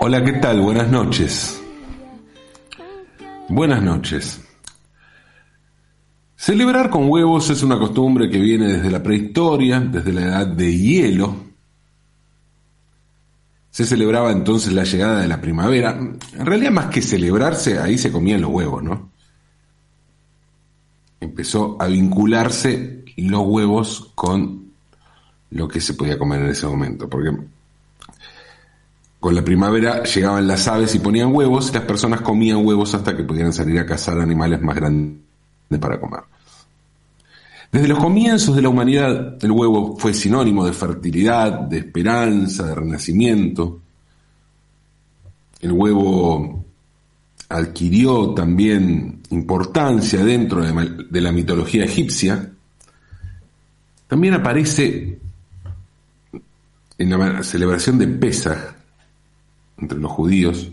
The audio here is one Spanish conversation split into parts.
Hola, ¿qué tal? Buenas noches. Buenas noches. Celebrar con huevos es una costumbre que viene desde la prehistoria, desde la edad de hielo. Se celebraba entonces la llegada de la primavera. En realidad, más que celebrarse, ahí se comían los huevos, ¿no? Empezó a vincularse los huevos con lo que se podía comer en ese momento, porque con la primavera llegaban las aves y ponían huevos, y las personas comían huevos hasta que pudieran salir a cazar animales más grandes para comer. Desde los comienzos de la humanidad, el huevo fue sinónimo de fertilidad, de esperanza, de renacimiento. El huevo adquirió también importancia dentro de la mitología egipcia. También aparece en la celebración de Pesach, entre los judíos.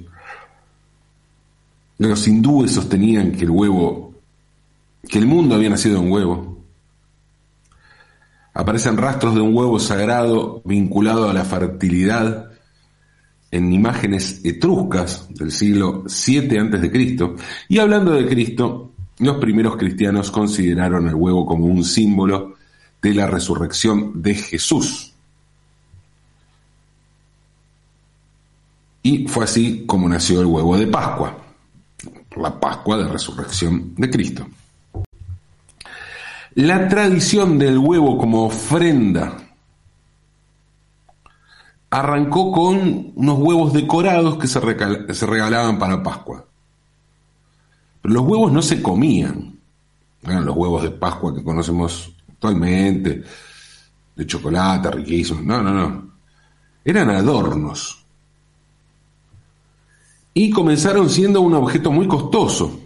Los hindúes sostenían que el huevo, que el mundo había nacido de un huevo. Aparecen rastros de un huevo sagrado vinculado a la fertilidad en imágenes etruscas del siglo 7 a.C. Y hablando de Cristo, los primeros cristianos consideraron el huevo como un símbolo de la resurrección de Jesús. Y fue así como nació el huevo de Pascua, la Pascua de Resurrección de Cristo. La tradición del huevo como ofrenda arrancó con unos huevos decorados que se, regalaban para Pascua. Pero los huevos no se comían. Eran los huevos de Pascua que conocemos actualmente, de chocolate, riquísimos. No, no, no. Eran adornos y comenzaron siendo un objeto muy costoso,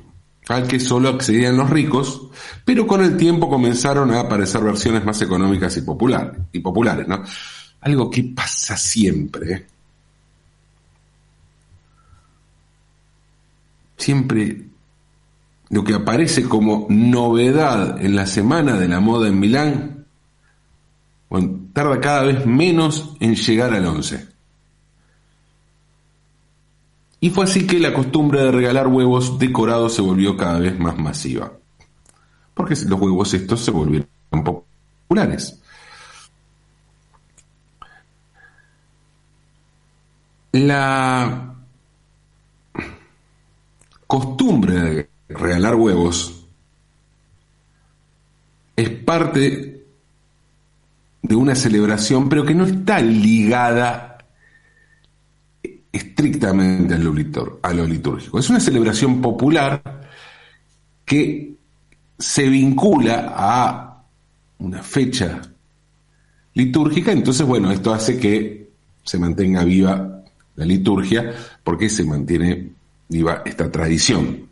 al que solo accedían los ricos, pero con el tiempo comenzaron a aparecer versiones más económicas y, y populares, ¿no? Algo que pasa siempre. ¿eh? Siempre lo que aparece como novedad en la semana de la moda en Milán, tarda cada vez menos en llegar al 11. Y fue así que la costumbre de regalar huevos decorados se volvió cada vez más masiva. Porque los huevos estos se volvieron populares. La costumbre de regalar huevos es parte de una celebración, pero que no está ligada estrictamente a lo, litúrgico. Es una celebración popular que se vincula a una fecha litúrgica, entonces bueno, esto hace que se mantenga viva la liturgia porque se mantiene viva esta tradición.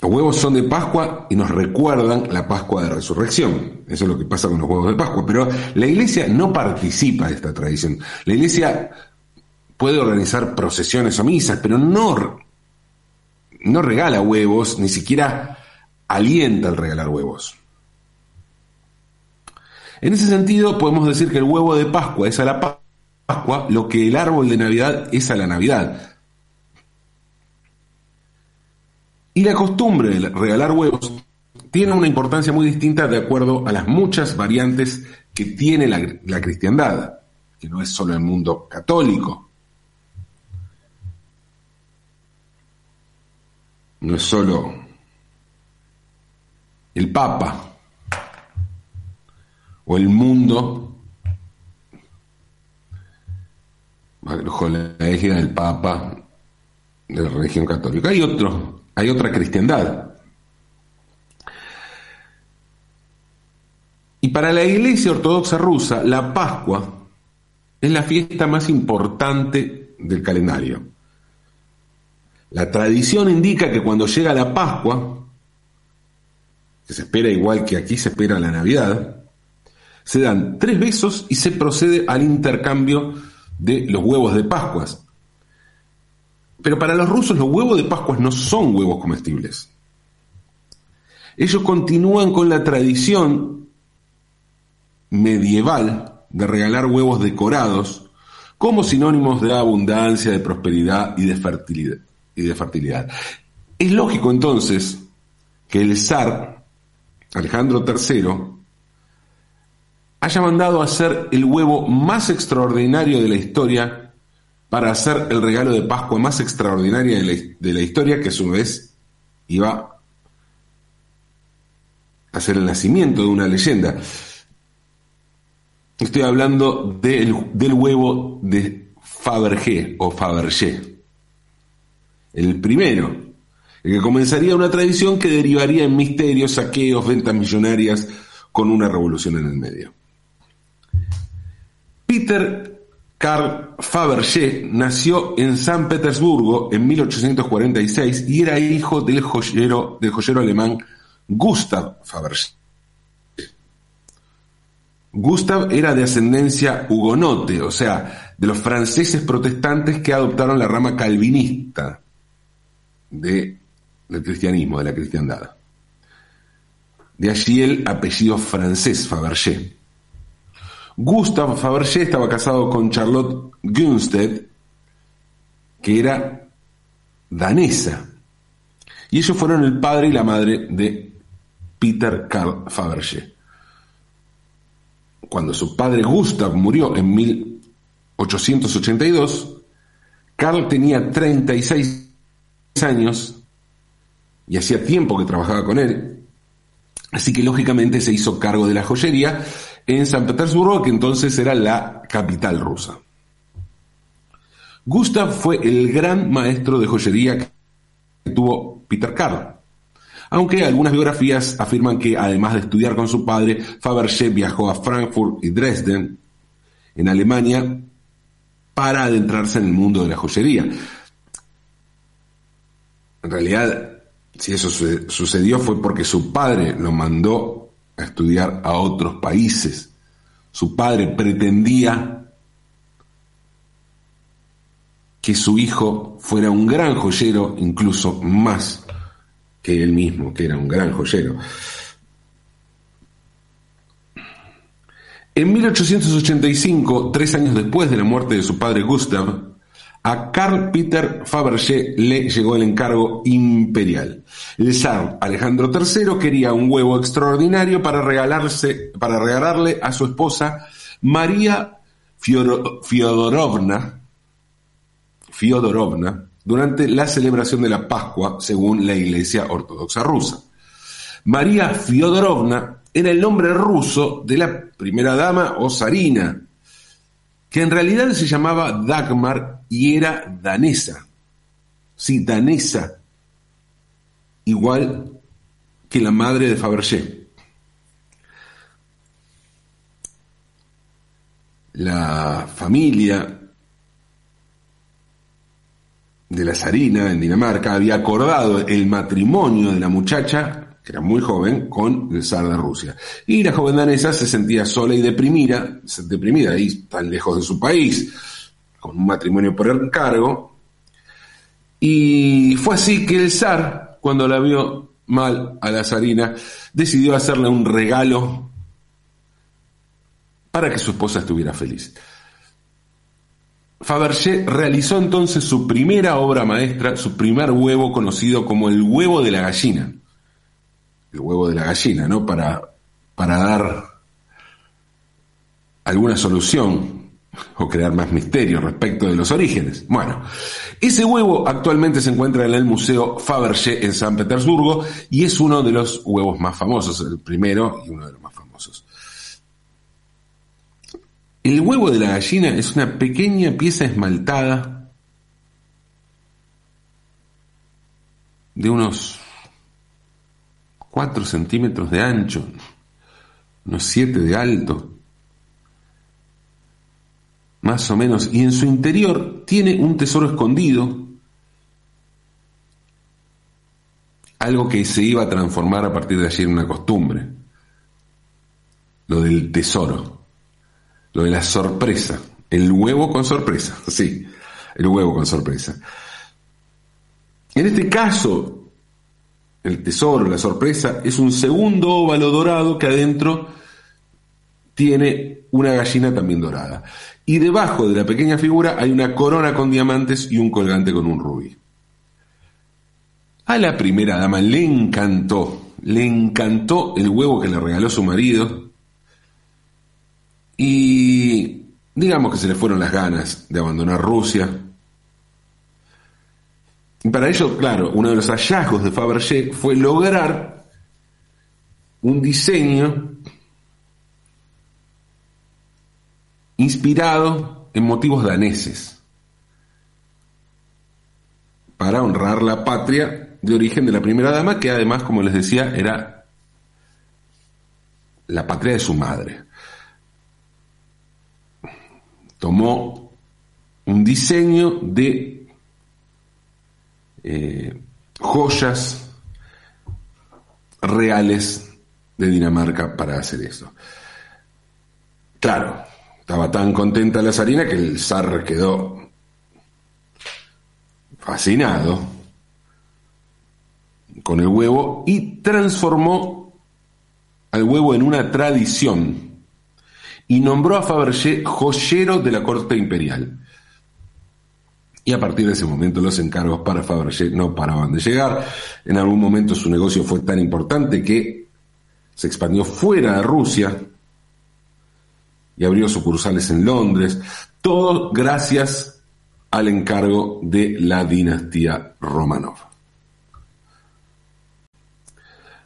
Los huevos son de Pascua y nos recuerdan la Pascua de Resurrección. Eso es lo que pasa con los huevos de Pascua. Pero la iglesia no participa de esta tradición. La iglesia puede organizar procesiones o misas, pero no, no regala huevos, ni siquiera alienta al regalar huevos. En ese sentido, podemos decir que el huevo de Pascua es a la Pascua lo que el árbol de Navidad es a la Navidad. Y la costumbre de regalar huevos tiene una importancia muy distinta de acuerdo a las muchas variantes que tiene la, cristiandad, que no es solo el mundo católico. No es solo el Papa o el mundo bajo la égida del Papa de la religión católica. Hay otros hay otra cristiandad. Y para la Iglesia Ortodoxa rusa, la Pascua es la fiesta más importante del calendario. La tradición indica que cuando llega la Pascua, que se espera igual que aquí se espera la Navidad, se dan tres besos y se procede al intercambio de los huevos de Pascuas. Pero para los rusos los huevos de Pascua no son huevos comestibles. Ellos continúan con la tradición medieval de regalar huevos decorados como sinónimos de abundancia, de prosperidad y de fertilidad. Y de fertilidad. Es lógico entonces que el zar Alejandro III haya mandado a hacer el huevo más extraordinario de la historia para hacer el regalo de Pascua más la, de la historia, que a su vez iba a ser el nacimiento de una leyenda. Estoy hablando del, del huevo de Fabergé o Fabergé. El primero, el que comenzaría una tradición que derivaría en misterios, saqueos, ventas millonarias, con una revolución en el medio. Peter Karl Fabergé nació en San Petersburgo en 1846 y era hijo del joyero, del joyero alemán Gustav Fabergé. Gustav era de ascendencia hugonote, o sea, de los franceses protestantes que adoptaron la rama calvinista de, del cristianismo, de la cristiandad. De allí el apellido francés Fabergé. Gustav Fabergé estaba casado con Charlotte Gunsted, que era danesa. Y ellos fueron el padre y la madre de Peter Karl Fabergé. Cuando su padre Gustav murió en 1882, Karl tenía 36 años y hacía tiempo que trabajaba con él, así que lógicamente se hizo cargo de la joyería en San Petersburgo, que entonces era la capital rusa. Gustav fue el gran maestro de joyería que tuvo Peter Karl. Aunque algunas biografías afirman que además de estudiar con su padre, Fabergé viajó a Frankfurt y Dresden, en Alemania, para adentrarse en el mundo de la joyería. En realidad, si eso sucedió fue porque su padre lo mandó a estudiar a otros países. Su padre pretendía que su hijo fuera un gran joyero, incluso más que él mismo, que era un gran joyero. En 1885, tres años después de la muerte de su padre Gustav, a Carl Peter Fabergé le llegó el encargo imperial. El zar Alejandro III quería un huevo extraordinario para, regalarse, para regalarle a su esposa María Fiodorovna, Fiodorovna durante la celebración de la Pascua según la Iglesia Ortodoxa rusa. María Fiodorovna era el nombre ruso de la primera dama o zarina, que en realidad se llamaba Dagmar y era danesa. Sí, danesa. Igual que la madre de Fabergé. La familia de la zarina en Dinamarca había acordado el matrimonio de la muchacha que era muy joven, con el zar de Rusia. Y la joven danesa se sentía sola y deprimida, deprimida ahí tan lejos de su país, con un matrimonio por encargo. Y fue así que el zar, cuando la vio mal a la zarina, decidió hacerle un regalo para que su esposa estuviera feliz. Fabergé realizó entonces su primera obra maestra, su primer huevo conocido como el huevo de la gallina el huevo de la gallina, ¿no? Para, para dar alguna solución o crear más misterio respecto de los orígenes. Bueno, ese huevo actualmente se encuentra en el Museo Fabergé en San Petersburgo y es uno de los huevos más famosos, el primero y uno de los más famosos. El huevo de la gallina es una pequeña pieza esmaltada de unos 4 centímetros de ancho, unos 7 de alto, más o menos, y en su interior tiene un tesoro escondido, algo que se iba a transformar a partir de allí en una costumbre, lo del tesoro, lo de la sorpresa, el huevo con sorpresa, sí, el huevo con sorpresa. En este caso, el tesoro, la sorpresa, es un segundo óvalo dorado que adentro tiene una gallina también dorada. Y debajo de la pequeña figura hay una corona con diamantes y un colgante con un rubí. A la primera dama le encantó, le encantó el huevo que le regaló su marido y digamos que se le fueron las ganas de abandonar Rusia. Para ello, claro, uno de los hallazgos de Fabergé fue lograr un diseño inspirado en motivos daneses para honrar la patria de origen de la primera dama, que además, como les decía, era la patria de su madre. Tomó un diseño de eh, joyas reales de Dinamarca para hacer eso. Claro, estaba tan contenta la zarina que el zar quedó fascinado con el huevo y transformó al huevo en una tradición y nombró a Fabergé joyero de la corte imperial. Y a partir de ese momento los encargos para Fabergé no paraban de llegar. En algún momento su negocio fue tan importante que se expandió fuera de Rusia, y abrió sucursales en Londres, todo gracias al encargo de la dinastía Romanov.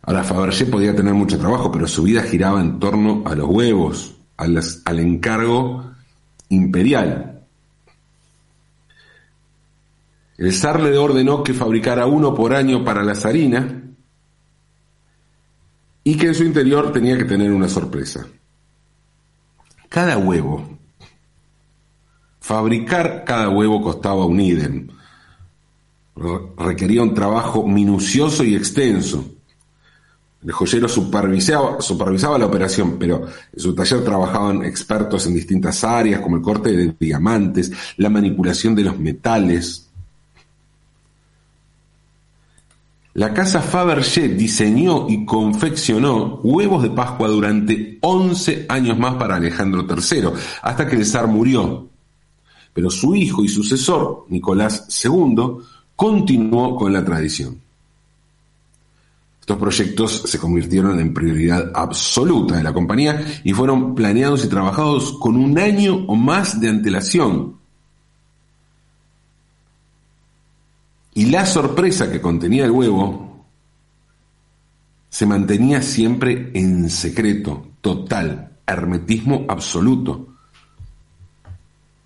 Ahora, Fabergé podía tener mucho trabajo, pero su vida giraba en torno a los huevos, al encargo imperial. El zar le ordenó que fabricara uno por año para la zarina y que en su interior tenía que tener una sorpresa cada huevo. Fabricar cada huevo costaba un idem. Requería un trabajo minucioso y extenso. El joyero supervisaba, supervisaba, la operación, pero en su taller trabajaban expertos en distintas áreas, como el corte de diamantes, la manipulación de los metales, La casa Fabergé diseñó y confeccionó huevos de Pascua durante 11 años más para Alejandro III, hasta que el zar murió. Pero su hijo y sucesor, Nicolás II, continuó con la tradición. Estos proyectos se convirtieron en prioridad absoluta de la compañía y fueron planeados y trabajados con un año o más de antelación Y la sorpresa que contenía el huevo se mantenía siempre en secreto, total, hermetismo absoluto,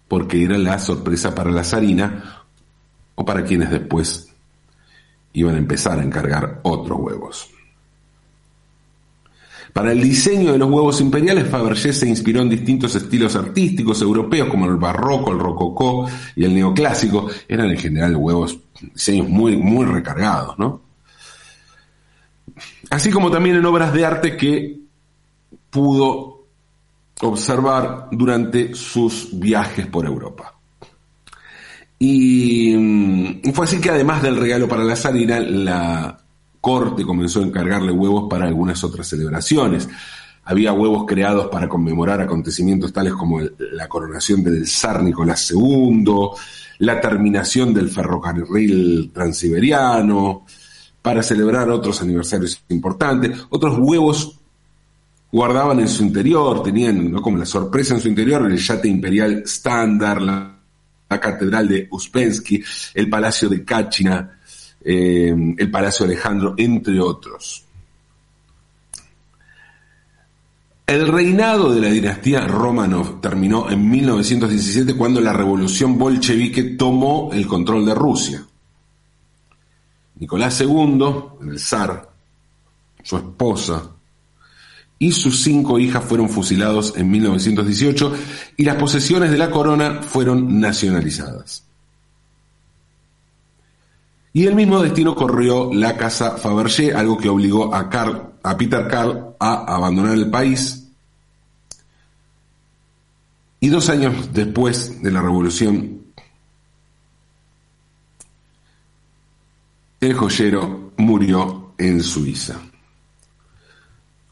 porque era la sorpresa para la zarina o para quienes después iban a empezar a encargar otros huevos. Para el diseño de los huevos imperiales, Fabergé se inspiró en distintos estilos artísticos europeos como el barroco, el rococó y el neoclásico. Eran en general huevos, diseños muy, muy recargados, ¿no? Así como también en obras de arte que pudo observar durante sus viajes por Europa. Y mm, fue así que además del regalo para la zarina, la corte comenzó a encargarle huevos para algunas otras celebraciones. Había huevos creados para conmemorar acontecimientos tales como la coronación del zar Nicolás II, la terminación del ferrocarril transiberiano, para celebrar otros aniversarios importantes. Otros huevos guardaban en su interior, tenían como la sorpresa en su interior el yate imperial estándar, la, la, catedral de Uspensky, el palacio de Kachina, eh, el Palacio Alejandro, entre otros. El reinado de la dinastía Romanov terminó en 1917 cuando la revolución bolchevique tomó el control de Rusia. Nicolás II, el zar, su esposa y sus cinco hijas fueron fusilados en 1918 y las posesiones de la corona fueron nacionalizadas. Y el mismo destino corrió la casa Fabergé, algo que obligó a, a Peter Carl a abandonar el país. Y dos años después de la revolución, el joyero murió en Suiza.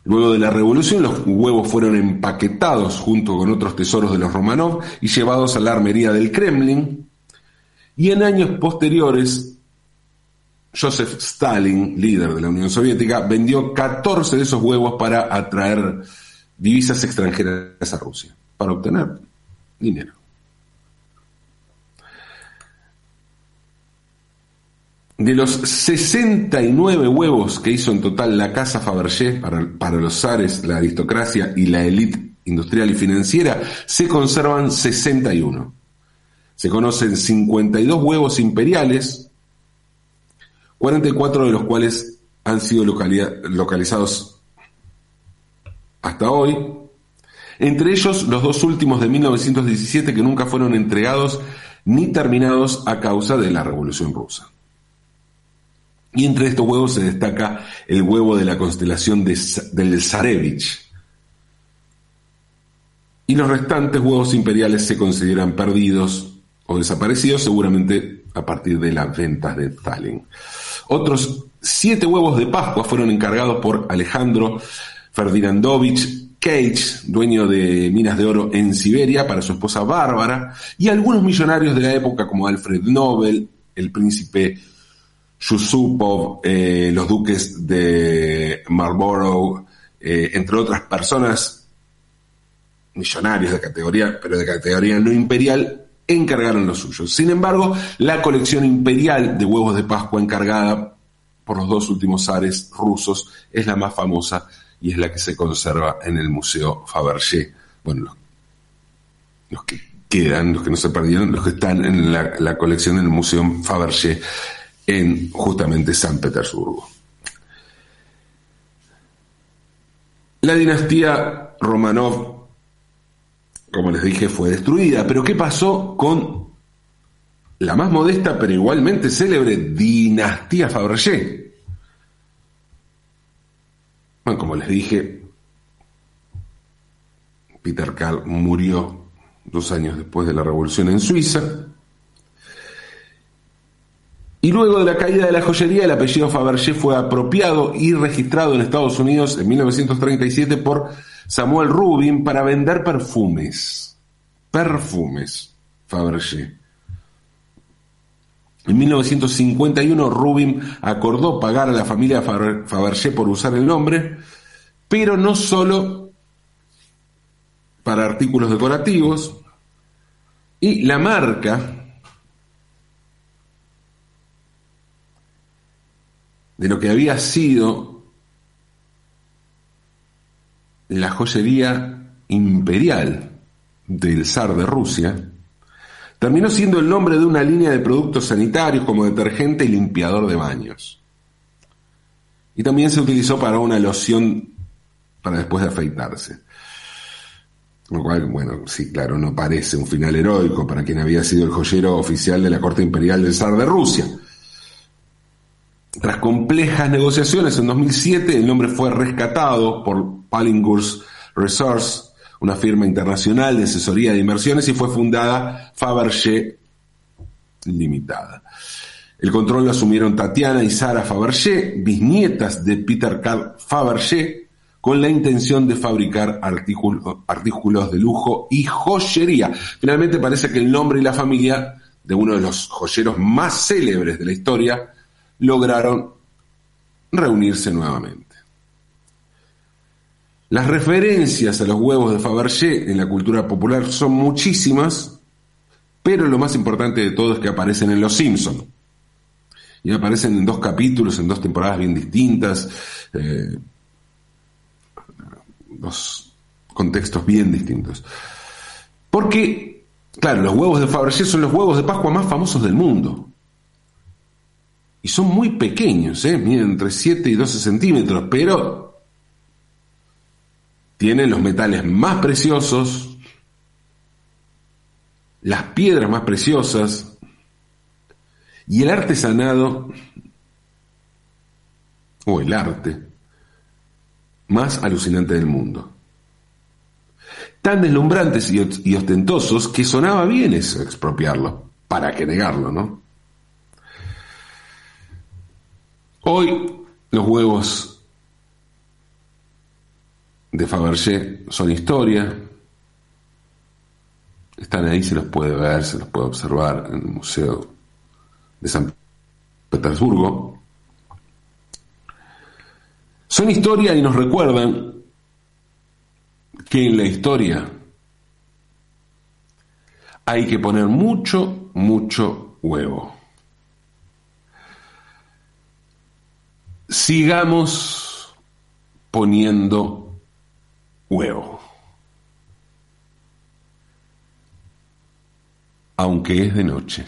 Luego de la revolución, los huevos fueron empaquetados junto con otros tesoros de los Romanov y llevados a la armería del Kremlin. Y en años posteriores, Joseph Stalin, líder de la Unión Soviética, vendió 14 de esos huevos para atraer divisas extranjeras a Rusia, para obtener dinero. De los 69 huevos que hizo en total la Casa Fabergé para, para los zares, la aristocracia y la élite industrial y financiera, se conservan 61. Se conocen 52 huevos imperiales, 44 de los cuales han sido localizados hasta hoy. Entre ellos los dos últimos de 1917 que nunca fueron entregados ni terminados a causa de la Revolución Rusa. Y entre estos huevos se destaca el huevo de la constelación del Zarevich. Y los restantes huevos imperiales se consideran perdidos o desaparecidos seguramente a partir de las ventas de Stalin. Otros siete huevos de Pascua fueron encargados por Alejandro Ferdinandovich Cage, dueño de minas de oro en Siberia, para su esposa Bárbara, y algunos millonarios de la época como Alfred Nobel, el príncipe Yusupov, eh, los duques de Marlborough, eh, entre otras personas millonarios de categoría, pero de categoría no imperial, encargaron los suyos. Sin embargo, la colección imperial de huevos de Pascua encargada por los dos últimos zares rusos es la más famosa y es la que se conserva en el Museo Fabergé. Bueno, los, que quedan, los que no se perdieron, los que están en la, colección del Museo Fabergé en justamente San Petersburgo. La dinastía Romanov, como les dije, fue destruida, pero ¿qué pasó con la más modesta pero igualmente célebre dinastía Fabergé? Bueno, como les dije, Peter Karl murió dos años después de la revolución en Suiza, y luego de la caída de la joyería, el apellido Fabergé fue apropiado y registrado en Estados Unidos en 1937 por Samuel Rubin para vender perfumes. Perfumes Fabergé. En 1951 Rubin acordó pagar a la familia Fabergé por usar el nombre, pero no solo para artículos decorativos, y la marca de lo que había sido la joyería imperial del zar de Rusia, terminó siendo el nombre de una línea de productos sanitarios como detergente y limpiador de baños. Y también se utilizó para una loción para después de afeitarse. Lo cual, bueno, sí, claro, no parece un final heroico para quien había sido el joyero oficial de la corte imperial del zar de Rusia. Tras complejas negociaciones en 2007, el nombre fue rescatado por Palingurs Resource, una firma internacional de asesoría de inversiones, y fue fundada Fabergé Limitada. El control lo asumieron Tatiana y Sara Fabergé, bisnietas de Peter Karl Fabergé, con la intención de fabricar artículos de lujo y joyería. Finalmente parece que el nombre y la familia de uno de los joyeros más célebres de la historia lograron reunirse nuevamente. Las referencias a los huevos de Fabergé en la cultura popular son muchísimas, pero lo más importante de todo es que aparecen en Los Simpson. Y aparecen en dos capítulos, en dos temporadas bien distintas, eh, dos contextos bien distintos. Porque, claro, los huevos de Fabergé son los huevos de Pascua más famosos del mundo. Y son muy pequeños, ¿eh? miden entre 7 y 12 centímetros, pero tienen los metales más preciosos, las piedras más preciosas y el artesanado o el arte más alucinante del mundo. Tan deslumbrantes y ostentosos que sonaba bien eso, expropiarlo. ¿Para qué negarlo, no? Hoy los huevos de Fabergé son historia. Están ahí, se los puede ver, se los puede observar en el Museo de San Petersburgo. Son historia y nos recuerdan que en la historia hay que poner mucho, mucho huevo. Sigamos poniendo huevo. Aunque es de noche.